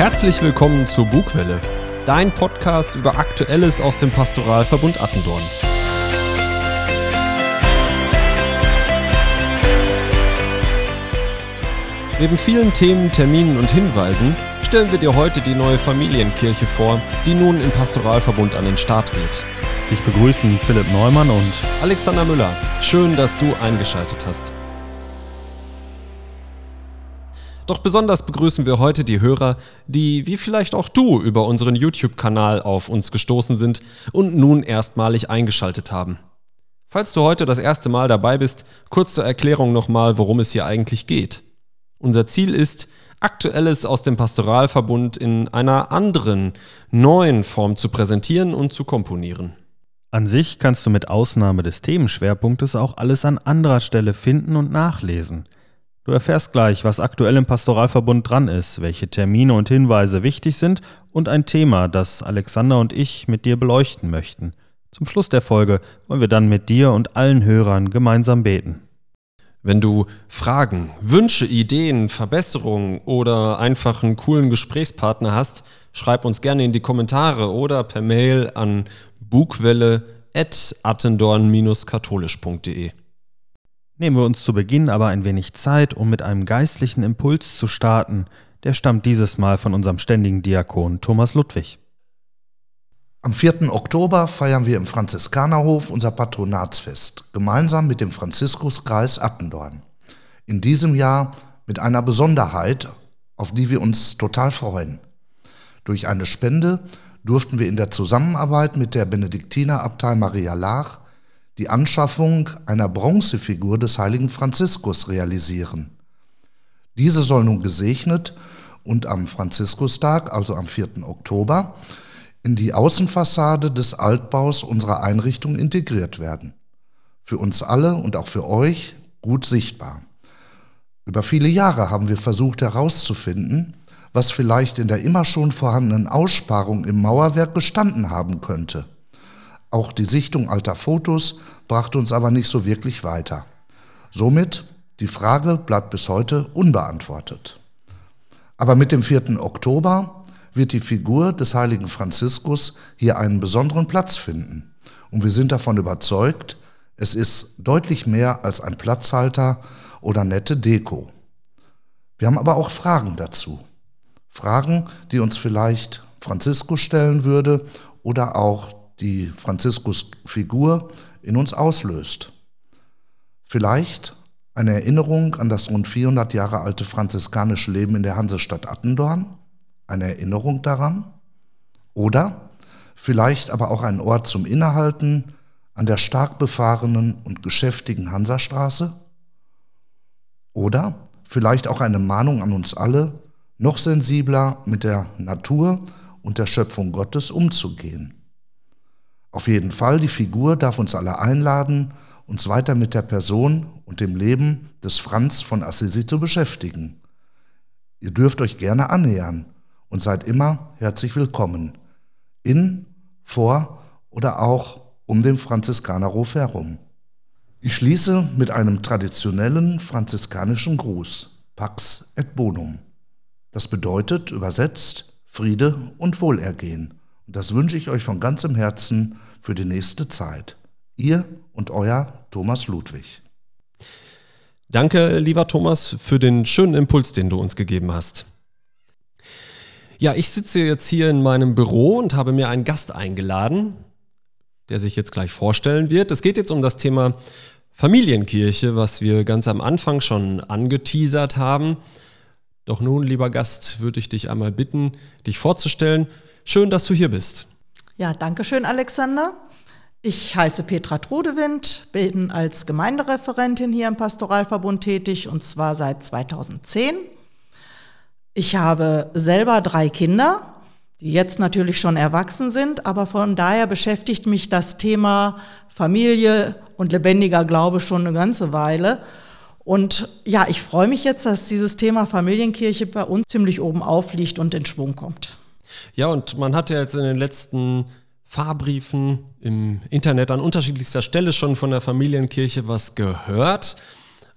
Herzlich willkommen zur Bugwelle, dein Podcast über Aktuelles aus dem Pastoralverbund Attendorn. Neben vielen Themen, Terminen und Hinweisen stellen wir dir heute die neue Familienkirche vor, die nun im Pastoralverbund an den Start geht. Ich begrüßen Philipp Neumann und Alexander Müller. Schön, dass du eingeschaltet hast. Doch besonders begrüßen wir heute die Hörer, die, wie vielleicht auch du, über unseren YouTube-Kanal auf uns gestoßen sind und nun erstmalig eingeschaltet haben. Falls du heute das erste Mal dabei bist, kurz zur Erklärung nochmal, worum es hier eigentlich geht. Unser Ziel ist, Aktuelles aus dem Pastoralverbund in einer anderen, neuen Form zu präsentieren und zu komponieren. An sich kannst du mit Ausnahme des Themenschwerpunktes auch alles an anderer Stelle finden und nachlesen – Du erfährst gleich, was aktuell im Pastoralverbund dran ist, welche Termine und Hinweise wichtig sind und ein Thema, das Alexander und ich mit dir beleuchten möchten. Zum Schluss der Folge wollen wir dann mit dir und allen Hörern gemeinsam beten. Wenn du Fragen, Wünsche, Ideen, Verbesserungen oder einfach einen coolen Gesprächspartner hast, schreib uns gerne in die Kommentare oder per Mail an bugwelle.attendorn-katholisch.de. Nehmen wir uns zu Beginn aber ein wenig Zeit, um mit einem geistlichen Impuls zu starten. Der stammt dieses Mal von unserem ständigen Diakon Thomas Ludwig. Am 4. Oktober feiern wir im Franziskanerhof unser Patronatsfest, gemeinsam mit dem Franziskuskreis Attendorn. In diesem Jahr mit einer Besonderheit, auf die wir uns total freuen. Durch eine Spende durften wir in der Zusammenarbeit mit der Benediktinerabtei Maria Laach die Anschaffung einer Bronzefigur des heiligen Franziskus realisieren. Diese soll nun gesegnet und am Franziskustag, also am 4. Oktober, in die Außenfassade des Altbaus unserer Einrichtung integriert werden. Für uns alle und auch für euch gut sichtbar. Über viele Jahre haben wir versucht herauszufinden, was vielleicht in der immer schon vorhandenen Aussparung im Mauerwerk gestanden haben könnte. Auch die Sichtung alter Fotos brachte uns aber nicht so wirklich weiter. Somit, die Frage bleibt bis heute unbeantwortet. Aber mit dem 4. Oktober wird die Figur des heiligen Franziskus hier einen besonderen Platz finden. Und wir sind davon überzeugt, es ist deutlich mehr als ein Platzhalter oder nette Deko. Wir haben aber auch Fragen dazu. Fragen, die uns vielleicht Franziskus stellen würde oder auch die Franziskus-Figur in uns auslöst. Vielleicht eine Erinnerung an das rund 400 Jahre alte franziskanische Leben in der Hansestadt Attendorn, eine Erinnerung daran, oder vielleicht aber auch ein Ort zum Innehalten an der stark befahrenen und geschäftigen Hansastraße, oder vielleicht auch eine Mahnung an uns alle, noch sensibler mit der Natur und der Schöpfung Gottes umzugehen. Auf jeden Fall, die Figur darf uns alle einladen, uns weiter mit der Person und dem Leben des Franz von Assisi zu beschäftigen. Ihr dürft euch gerne annähern und seid immer herzlich willkommen. In, vor oder auch um den Franziskanerhof herum. Ich schließe mit einem traditionellen franziskanischen Gruß, Pax et Bonum. Das bedeutet übersetzt Friede und Wohlergehen. Das wünsche ich euch von ganzem Herzen für die nächste Zeit. Ihr und euer Thomas Ludwig. Danke, lieber Thomas, für den schönen Impuls, den du uns gegeben hast. Ja, ich sitze jetzt hier in meinem Büro und habe mir einen Gast eingeladen, der sich jetzt gleich vorstellen wird. Es geht jetzt um das Thema Familienkirche, was wir ganz am Anfang schon angeteasert haben. Doch nun, lieber Gast, würde ich dich einmal bitten, dich vorzustellen. Schön, dass du hier bist. Ja, danke schön, Alexander. Ich heiße Petra Trudewind, bin als Gemeindereferentin hier im Pastoralverbund tätig und zwar seit 2010. Ich habe selber drei Kinder, die jetzt natürlich schon erwachsen sind, aber von daher beschäftigt mich das Thema Familie und lebendiger Glaube schon eine ganze Weile. Und ja, ich freue mich jetzt, dass dieses Thema Familienkirche bei uns ziemlich oben aufliegt und in Schwung kommt. Ja, und man hat ja jetzt in den letzten Fahrbriefen im Internet an unterschiedlichster Stelle schon von der Familienkirche was gehört.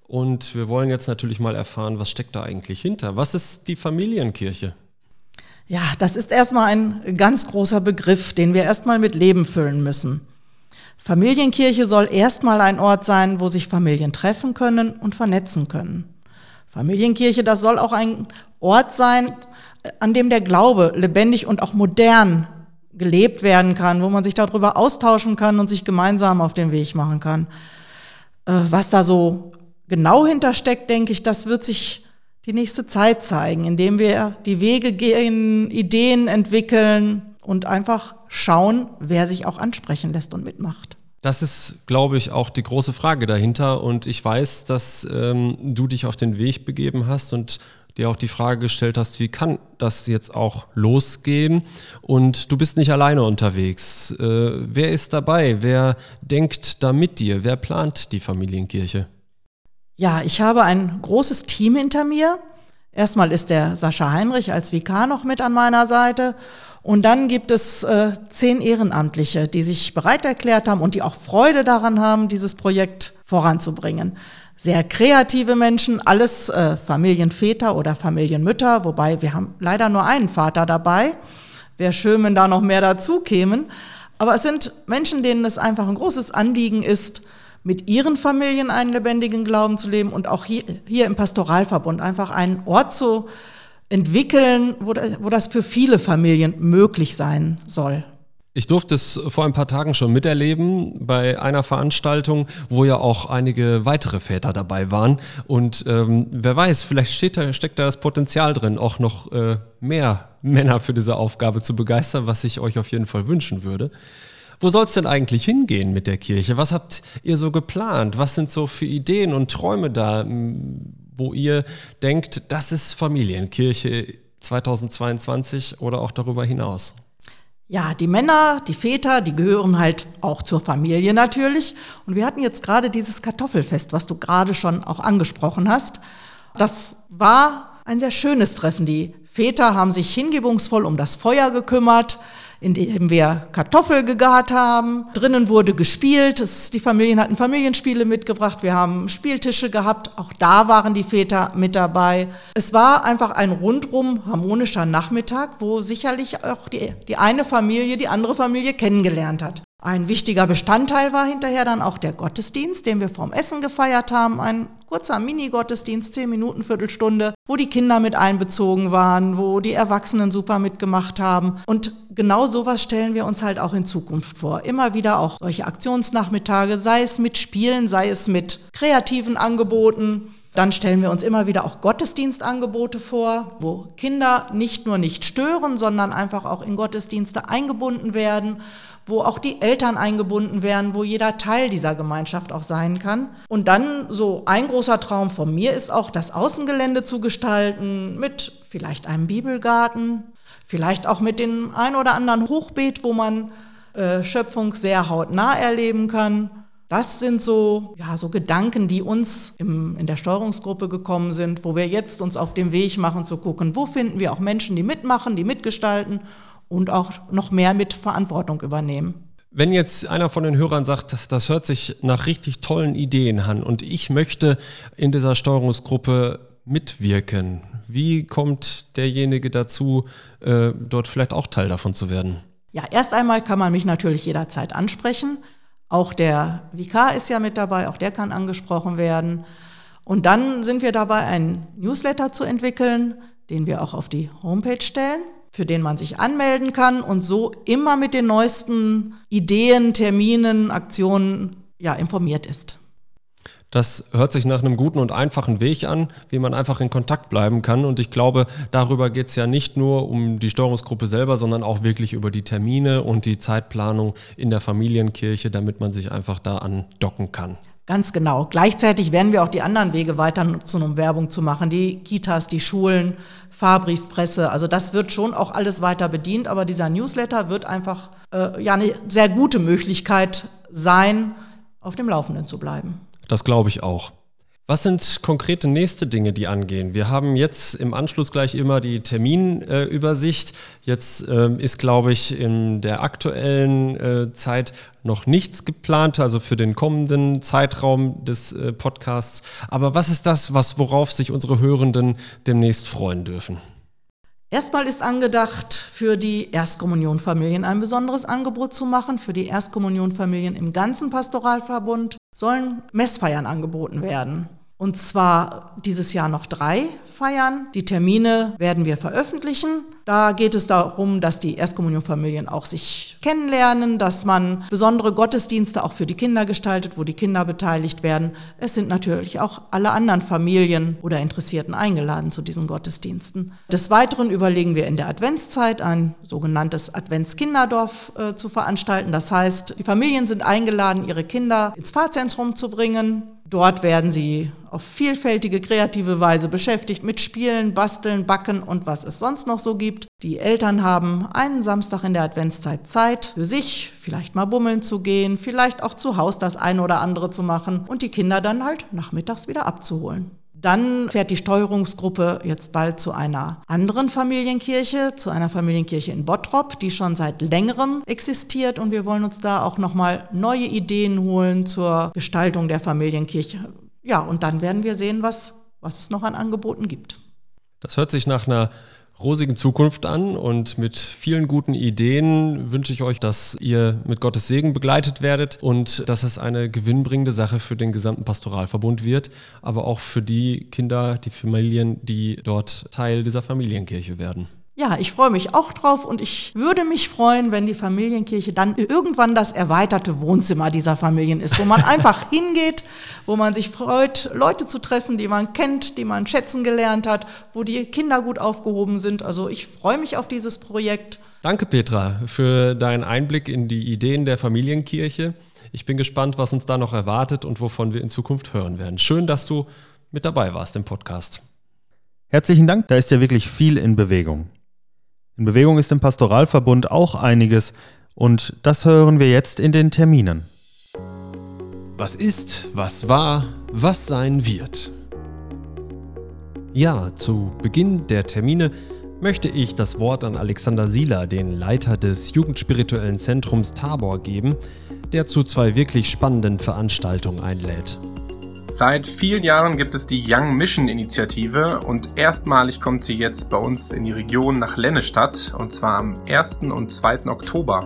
Und wir wollen jetzt natürlich mal erfahren, was steckt da eigentlich hinter? Was ist die Familienkirche? Ja, das ist erstmal ein ganz großer Begriff, den wir erstmal mit Leben füllen müssen. Familienkirche soll erstmal ein Ort sein, wo sich Familien treffen können und vernetzen können. Familienkirche, das soll auch ein Ort sein, an dem der Glaube lebendig und auch modern gelebt werden kann, wo man sich darüber austauschen kann und sich gemeinsam auf den Weg machen kann. Äh, was da so genau hintersteckt, denke ich, das wird sich die nächste Zeit zeigen, indem wir die Wege gehen, Ideen entwickeln und einfach schauen, wer sich auch ansprechen lässt und mitmacht. Das ist, glaube ich, auch die große Frage dahinter. Und ich weiß, dass ähm, du dich auf den Weg begeben hast und dir auch die Frage gestellt hast, wie kann das jetzt auch losgehen? Und du bist nicht alleine unterwegs. Äh, wer ist dabei? Wer denkt da mit dir? Wer plant die Familienkirche? Ja, ich habe ein großes Team hinter mir. Erstmal ist der Sascha Heinrich als Vikar noch mit an meiner Seite. Und dann gibt es äh, zehn Ehrenamtliche, die sich bereit erklärt haben und die auch Freude daran haben, dieses Projekt voranzubringen. Sehr kreative Menschen, alles äh, Familienväter oder Familienmütter, wobei wir haben leider nur einen Vater dabei. Wäre schön, wenn da noch mehr dazu kämen. Aber es sind Menschen, denen es einfach ein großes Anliegen ist, mit ihren Familien einen lebendigen Glauben zu leben und auch hier, hier im Pastoralverbund einfach einen Ort zu entwickeln, wo, wo das für viele Familien möglich sein soll. Ich durfte es vor ein paar Tagen schon miterleben bei einer Veranstaltung, wo ja auch einige weitere Väter dabei waren. Und ähm, wer weiß, vielleicht da, steckt da das Potenzial drin, auch noch äh, mehr Männer für diese Aufgabe zu begeistern, was ich euch auf jeden Fall wünschen würde. Wo soll es denn eigentlich hingehen mit der Kirche? Was habt ihr so geplant? Was sind so für Ideen und Träume da, wo ihr denkt, das ist Familienkirche 2022 oder auch darüber hinaus? Ja, die Männer, die Väter, die gehören halt auch zur Familie natürlich. Und wir hatten jetzt gerade dieses Kartoffelfest, was du gerade schon auch angesprochen hast. Das war ein sehr schönes Treffen. Die Väter haben sich hingebungsvoll um das Feuer gekümmert in dem wir Kartoffel gegart haben. Drinnen wurde gespielt. Es, die Familien hatten Familienspiele mitgebracht. Wir haben Spieltische gehabt. Auch da waren die Väter mit dabei. Es war einfach ein rundrum harmonischer Nachmittag, wo sicherlich auch die, die eine Familie die andere Familie kennengelernt hat. Ein wichtiger Bestandteil war hinterher dann auch der Gottesdienst, den wir vorm Essen gefeiert haben. Ein kurzer Mini-Gottesdienst, zehn Minuten, Viertelstunde, wo die Kinder mit einbezogen waren, wo die Erwachsenen super mitgemacht haben. Und genau sowas stellen wir uns halt auch in Zukunft vor. Immer wieder auch solche Aktionsnachmittage, sei es mit Spielen, sei es mit kreativen Angeboten. Dann stellen wir uns immer wieder auch Gottesdienstangebote vor, wo Kinder nicht nur nicht stören, sondern einfach auch in Gottesdienste eingebunden werden wo auch die Eltern eingebunden werden, wo jeder Teil dieser Gemeinschaft auch sein kann. Und dann so ein großer Traum von mir ist auch, das Außengelände zu gestalten mit vielleicht einem Bibelgarten, vielleicht auch mit dem ein oder anderen Hochbeet, wo man äh, Schöpfung sehr hautnah erleben kann. Das sind so, ja, so Gedanken, die uns im, in der Steuerungsgruppe gekommen sind, wo wir jetzt uns auf den Weg machen zu gucken, wo finden wir auch Menschen, die mitmachen, die mitgestalten und auch noch mehr mit Verantwortung übernehmen. Wenn jetzt einer von den Hörern sagt, das hört sich nach richtig tollen Ideen an und ich möchte in dieser Steuerungsgruppe mitwirken, wie kommt derjenige dazu, äh, dort vielleicht auch Teil davon zu werden? Ja, erst einmal kann man mich natürlich jederzeit ansprechen. Auch der Vikar ist ja mit dabei, auch der kann angesprochen werden. Und dann sind wir dabei, einen Newsletter zu entwickeln, den wir auch auf die Homepage stellen für den man sich anmelden kann und so immer mit den neuesten Ideen, Terminen, Aktionen ja, informiert ist. Das hört sich nach einem guten und einfachen Weg an, wie man einfach in Kontakt bleiben kann. Und ich glaube, darüber geht es ja nicht nur um die Steuerungsgruppe selber, sondern auch wirklich über die Termine und die Zeitplanung in der Familienkirche, damit man sich einfach da andocken kann. Ganz genau. Gleichzeitig werden wir auch die anderen Wege weiter nutzen, um Werbung zu machen. Die Kitas, die Schulen, Fahrbriefpresse. Also das wird schon auch alles weiter bedient, aber dieser Newsletter wird einfach äh, ja eine sehr gute Möglichkeit sein, auf dem Laufenden zu bleiben. Das glaube ich auch. Was sind konkrete nächste Dinge, die angehen? Wir haben jetzt im Anschluss gleich immer die Terminübersicht. Jetzt äh, ist, glaube ich, in der aktuellen äh, Zeit noch nichts geplant, also für den kommenden Zeitraum des äh, Podcasts. Aber was ist das, was, worauf sich unsere Hörenden demnächst freuen dürfen? Erstmal ist angedacht, für die Erstkommunionfamilien ein besonderes Angebot zu machen. Für die Erstkommunionfamilien im ganzen Pastoralverbund sollen Messfeiern angeboten werden. Und zwar dieses Jahr noch drei Feiern. Die Termine werden wir veröffentlichen. Da geht es darum, dass die Erstkommunionfamilien auch sich kennenlernen, dass man besondere Gottesdienste auch für die Kinder gestaltet, wo die Kinder beteiligt werden. Es sind natürlich auch alle anderen Familien oder Interessierten eingeladen zu diesen Gottesdiensten. Des Weiteren überlegen wir in der Adventszeit ein sogenanntes Adventskinderdorf äh, zu veranstalten. Das heißt, die Familien sind eingeladen, ihre Kinder ins Pfarrzentrum zu bringen, Dort werden sie auf vielfältige kreative Weise beschäftigt mit Spielen, Basteln, Backen und was es sonst noch so gibt. Die Eltern haben einen Samstag in der Adventszeit Zeit, für sich vielleicht mal bummeln zu gehen, vielleicht auch zu Hause das eine oder andere zu machen und die Kinder dann halt nachmittags wieder abzuholen. Dann fährt die Steuerungsgruppe jetzt bald zu einer anderen Familienkirche, zu einer Familienkirche in Bottrop, die schon seit längerem existiert und wir wollen uns da auch nochmal neue Ideen holen zur Gestaltung der Familienkirche. Ja, und dann werden wir sehen, was, was es noch an Angeboten gibt. Das hört sich nach einer rosigen Zukunft an und mit vielen guten Ideen wünsche ich euch, dass ihr mit Gottes Segen begleitet werdet und dass es eine gewinnbringende Sache für den gesamten Pastoralverbund wird, aber auch für die Kinder, die Familien, die dort Teil dieser Familienkirche werden. Ja, ich freue mich auch drauf und ich würde mich freuen, wenn die Familienkirche dann irgendwann das erweiterte Wohnzimmer dieser Familien ist, wo man einfach hingeht, wo man sich freut, Leute zu treffen, die man kennt, die man schätzen gelernt hat, wo die Kinder gut aufgehoben sind. Also ich freue mich auf dieses Projekt. Danke, Petra, für deinen Einblick in die Ideen der Familienkirche. Ich bin gespannt, was uns da noch erwartet und wovon wir in Zukunft hören werden. Schön, dass du mit dabei warst im Podcast. Herzlichen Dank, da ist ja wirklich viel in Bewegung. In Bewegung ist im Pastoralverbund auch einiges und das hören wir jetzt in den Terminen. Was ist, was war, was sein wird. Ja, zu Beginn der Termine möchte ich das Wort an Alexander Sieler, den Leiter des Jugendspirituellen Zentrums Tabor, geben, der zu zwei wirklich spannenden Veranstaltungen einlädt. Seit vielen Jahren gibt es die Young Mission Initiative und erstmalig kommt sie jetzt bei uns in die Region nach Lennestadt und zwar am 1. und 2. Oktober.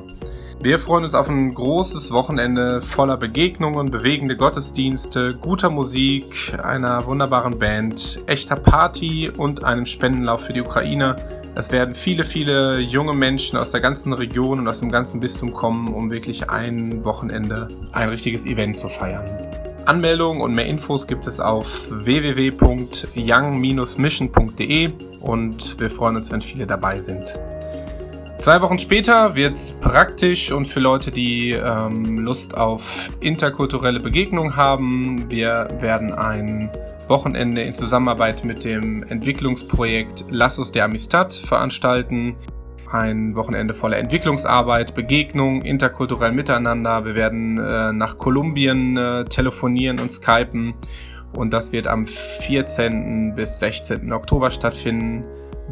Wir freuen uns auf ein großes Wochenende voller Begegnungen, bewegende Gottesdienste, guter Musik, einer wunderbaren Band, echter Party und einem Spendenlauf für die Ukraine. Es werden viele, viele junge Menschen aus der ganzen Region und aus dem ganzen Bistum kommen, um wirklich ein Wochenende, ein richtiges Event zu feiern. Anmeldungen und mehr Infos gibt es auf www.young-mission.de und wir freuen uns, wenn viele dabei sind. Zwei Wochen später wird es praktisch und für Leute, die ähm, Lust auf interkulturelle Begegnung haben. Wir werden ein Wochenende in Zusammenarbeit mit dem Entwicklungsprojekt Lassos de Amistad veranstalten ein Wochenende voller Entwicklungsarbeit, Begegnung, interkulturell Miteinander. Wir werden äh, nach Kolumbien äh, telefonieren und skypen und das wird am 14. bis 16. Oktober stattfinden.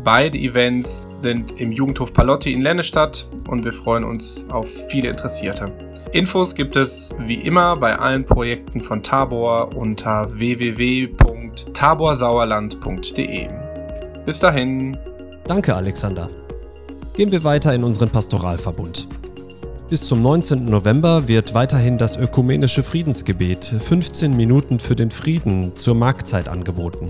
Beide Events sind im Jugendhof Palotti in Lennestadt und wir freuen uns auf viele Interessierte. Infos gibt es wie immer bei allen Projekten von Tabor unter www.taborsauerland.de. Bis dahin. Danke, Alexander. Gehen wir weiter in unseren Pastoralverbund. Bis zum 19. November wird weiterhin das ökumenische Friedensgebet 15 Minuten für den Frieden zur Marktzeit angeboten.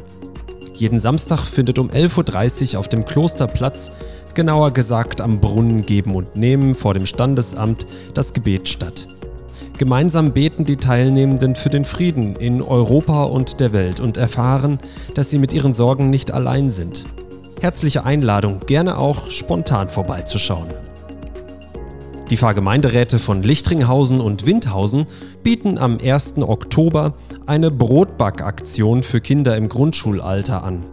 Jeden Samstag findet um 11.30 Uhr auf dem Klosterplatz, genauer gesagt am Brunnen Geben und Nehmen vor dem Standesamt, das Gebet statt. Gemeinsam beten die Teilnehmenden für den Frieden in Europa und der Welt und erfahren, dass sie mit ihren Sorgen nicht allein sind. Herzliche Einladung, gerne auch spontan vorbeizuschauen. Die Pfarrgemeinderäte von Lichtringhausen und Windhausen bieten am 1. Oktober eine Brotbackaktion für Kinder im Grundschulalter an.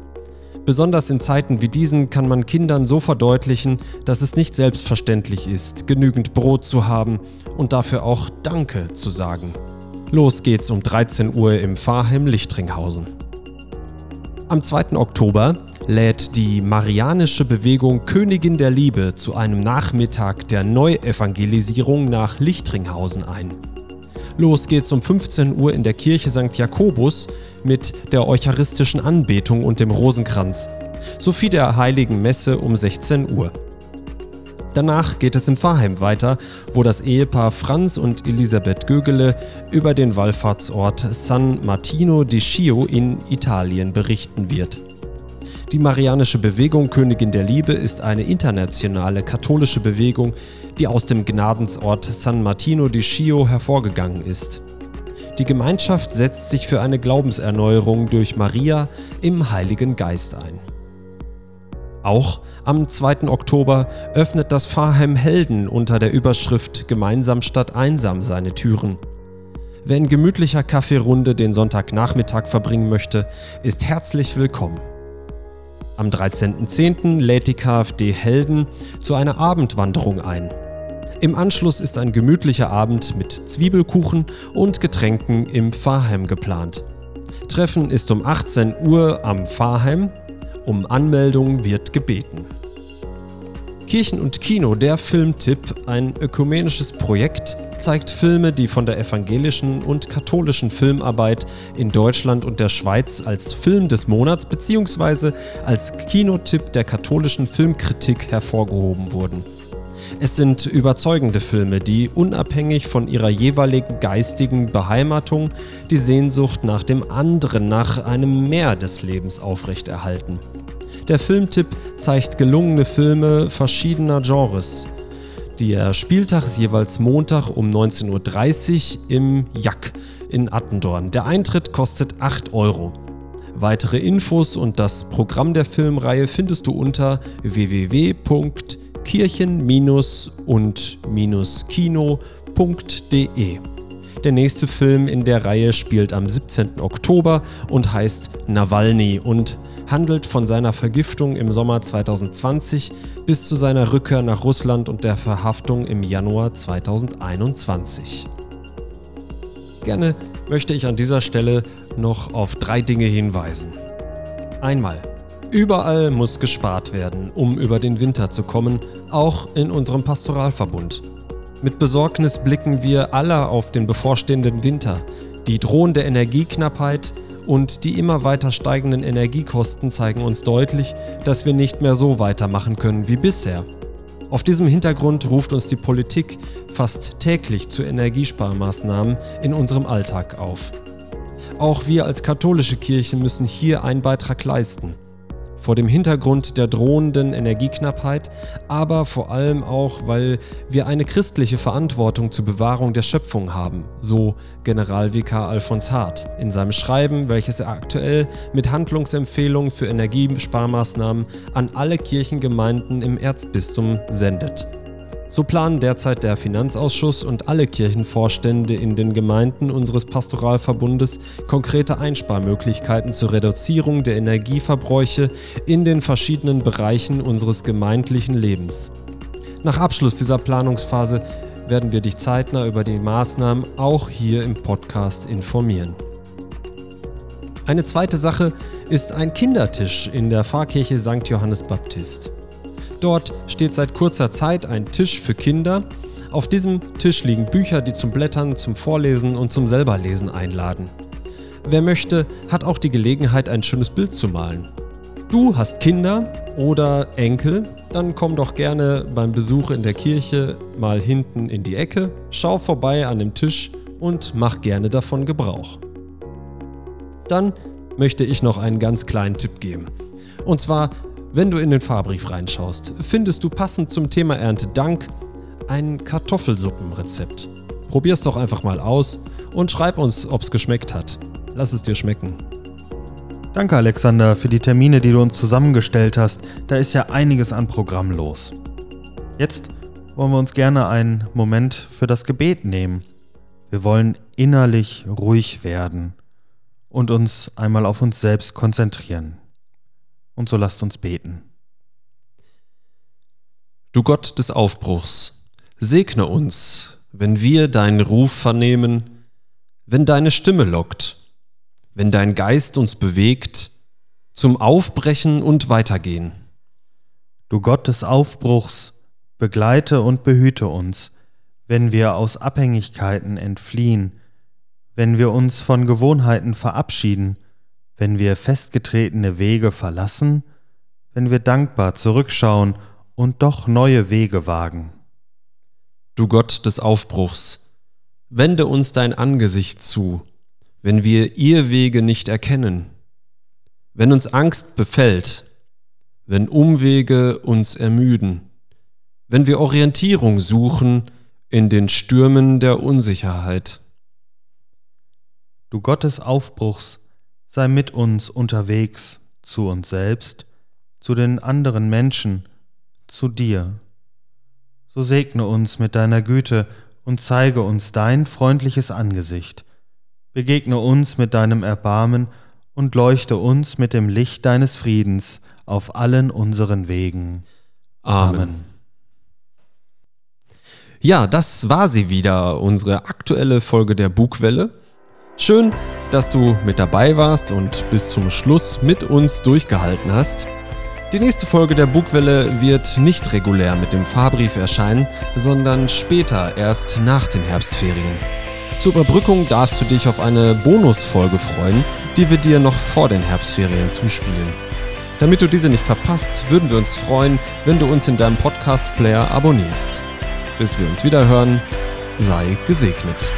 Besonders in Zeiten wie diesen kann man Kindern so verdeutlichen, dass es nicht selbstverständlich ist, genügend Brot zu haben und dafür auch Danke zu sagen. Los geht's um 13 Uhr im Pfarrheim Lichtringhausen. Am 2. Oktober lädt die Marianische Bewegung Königin der Liebe zu einem Nachmittag der Neuevangelisierung nach Lichtringhausen ein. Los geht's um 15 Uhr in der Kirche St. Jakobus mit der eucharistischen Anbetung und dem Rosenkranz. sowie der Heiligen Messe um 16 Uhr. Danach geht es in Pfarrheim weiter, wo das Ehepaar Franz und Elisabeth Gögele über den Wallfahrtsort San Martino di Schio in Italien berichten wird. Die Marianische Bewegung Königin der Liebe ist eine internationale katholische Bewegung, die aus dem Gnadensort San Martino di Schio hervorgegangen ist. Die Gemeinschaft setzt sich für eine Glaubenserneuerung durch Maria im Heiligen Geist ein. Auch am 2. Oktober öffnet das Pfarrheim Helden unter der Überschrift Gemeinsam statt einsam seine Türen. Wer in gemütlicher Kaffeerunde den Sonntagnachmittag verbringen möchte, ist herzlich willkommen. Am 13.10. lädt die KfD Helden zu einer Abendwanderung ein. Im Anschluss ist ein gemütlicher Abend mit Zwiebelkuchen und Getränken im Pfarrheim geplant. Treffen ist um 18 Uhr am Pfarrheim um Anmeldung wird gebeten. Kirchen und Kino, der Filmtipp, ein ökumenisches Projekt, zeigt Filme, die von der evangelischen und katholischen Filmarbeit in Deutschland und der Schweiz als Film des Monats bzw. als Kinotipp der katholischen Filmkritik hervorgehoben wurden. Es sind überzeugende Filme, die unabhängig von ihrer jeweiligen geistigen Beheimatung die Sehnsucht nach dem anderen, nach einem Mehr des Lebens aufrechterhalten. Der Filmtipp zeigt gelungene Filme verschiedener Genres. Der Spieltag ist jeweils Montag um 19.30 Uhr im Jack in Attendorn. Der Eintritt kostet 8 Euro. Weitere Infos und das Programm der Filmreihe findest du unter www.filmreihe.de kirchen-und-kino.de. Der nächste Film in der Reihe spielt am 17. Oktober und heißt Nawalny und handelt von seiner Vergiftung im Sommer 2020 bis zu seiner Rückkehr nach Russland und der Verhaftung im Januar 2021. Gerne möchte ich an dieser Stelle noch auf drei Dinge hinweisen. Einmal Überall muss gespart werden, um über den Winter zu kommen, auch in unserem Pastoralverbund. Mit Besorgnis blicken wir alle auf den bevorstehenden Winter, die drohende Energieknappheit und die immer weiter steigenden Energiekosten zeigen uns deutlich, dass wir nicht mehr so weitermachen können wie bisher. Auf diesem Hintergrund ruft uns die Politik fast täglich zu Energiesparmaßnahmen in unserem Alltag auf. Auch wir als katholische Kirche müssen hier einen Beitrag leisten vor dem Hintergrund der drohenden Energieknappheit, aber vor allem auch, weil wir eine christliche Verantwortung zur Bewahrung der Schöpfung haben, so Generalvikar Alfons Hart in seinem Schreiben, welches er aktuell mit Handlungsempfehlungen für Energiesparmaßnahmen an alle Kirchengemeinden im Erzbistum sendet. So planen derzeit der Finanzausschuss und alle Kirchenvorstände in den Gemeinden unseres Pastoralverbundes konkrete Einsparmöglichkeiten zur Reduzierung der Energieverbräuche in den verschiedenen Bereichen unseres gemeindlichen Lebens. Nach Abschluss dieser Planungsphase werden wir dich zeitnah über die Maßnahmen auch hier im Podcast informieren. Eine zweite Sache ist ein Kindertisch in der Pfarrkirche St. Johannes Baptist. Dort steht seit kurzer Zeit ein Tisch für Kinder. Auf diesem Tisch liegen Bücher, die zum Blättern, zum Vorlesen und zum Selberlesen einladen. Wer möchte, hat auch die Gelegenheit, ein schönes Bild zu malen. Du hast Kinder oder Enkel, dann komm doch gerne beim Besuch in der Kirche mal hinten in die Ecke, schau vorbei an dem Tisch und mach gerne davon Gebrauch. Dann möchte ich noch einen ganz kleinen Tipp geben. Und zwar wenn du in den Fahrbrief reinschaust, findest du passend zum Thema Erntedank ein Kartoffelsuppenrezept. Probier's doch einfach mal aus und schreib uns, ob's geschmeckt hat. Lass es dir schmecken. Danke, Alexander, für die Termine, die du uns zusammengestellt hast. Da ist ja einiges an Programm los. Jetzt wollen wir uns gerne einen Moment für das Gebet nehmen. Wir wollen innerlich ruhig werden und uns einmal auf uns selbst konzentrieren. Und so lasst uns beten. Du Gott des Aufbruchs, segne uns, wenn wir deinen Ruf vernehmen, wenn deine Stimme lockt, wenn dein Geist uns bewegt, zum Aufbrechen und Weitergehen. Du Gott des Aufbruchs, begleite und behüte uns, wenn wir aus Abhängigkeiten entfliehen, wenn wir uns von Gewohnheiten verabschieden, wenn wir festgetretene Wege verlassen, wenn wir dankbar zurückschauen und doch neue Wege wagen. Du Gott des Aufbruchs, wende uns dein Angesicht zu, wenn wir ihr Wege nicht erkennen, wenn uns Angst befällt, wenn Umwege uns ermüden, wenn wir Orientierung suchen in den Stürmen der Unsicherheit. Du Gott des Aufbruchs, sei mit uns unterwegs zu uns selbst, zu den anderen Menschen, zu dir. So segne uns mit deiner Güte und zeige uns dein freundliches Angesicht. Begegne uns mit deinem Erbarmen und leuchte uns mit dem Licht deines Friedens auf allen unseren Wegen. Amen. Amen. Ja, das war sie wieder, unsere aktuelle Folge der Bugwelle. Schön, dass du mit dabei warst und bis zum Schluss mit uns durchgehalten hast. Die nächste Folge der Bugwelle wird nicht regulär mit dem Fahrbrief erscheinen, sondern später, erst nach den Herbstferien. Zur Überbrückung darfst du dich auf eine Bonusfolge freuen, die wir dir noch vor den Herbstferien zuspielen. Damit du diese nicht verpasst, würden wir uns freuen, wenn du uns in deinem Podcast-Player abonnierst. Bis wir uns wieder hören, sei gesegnet.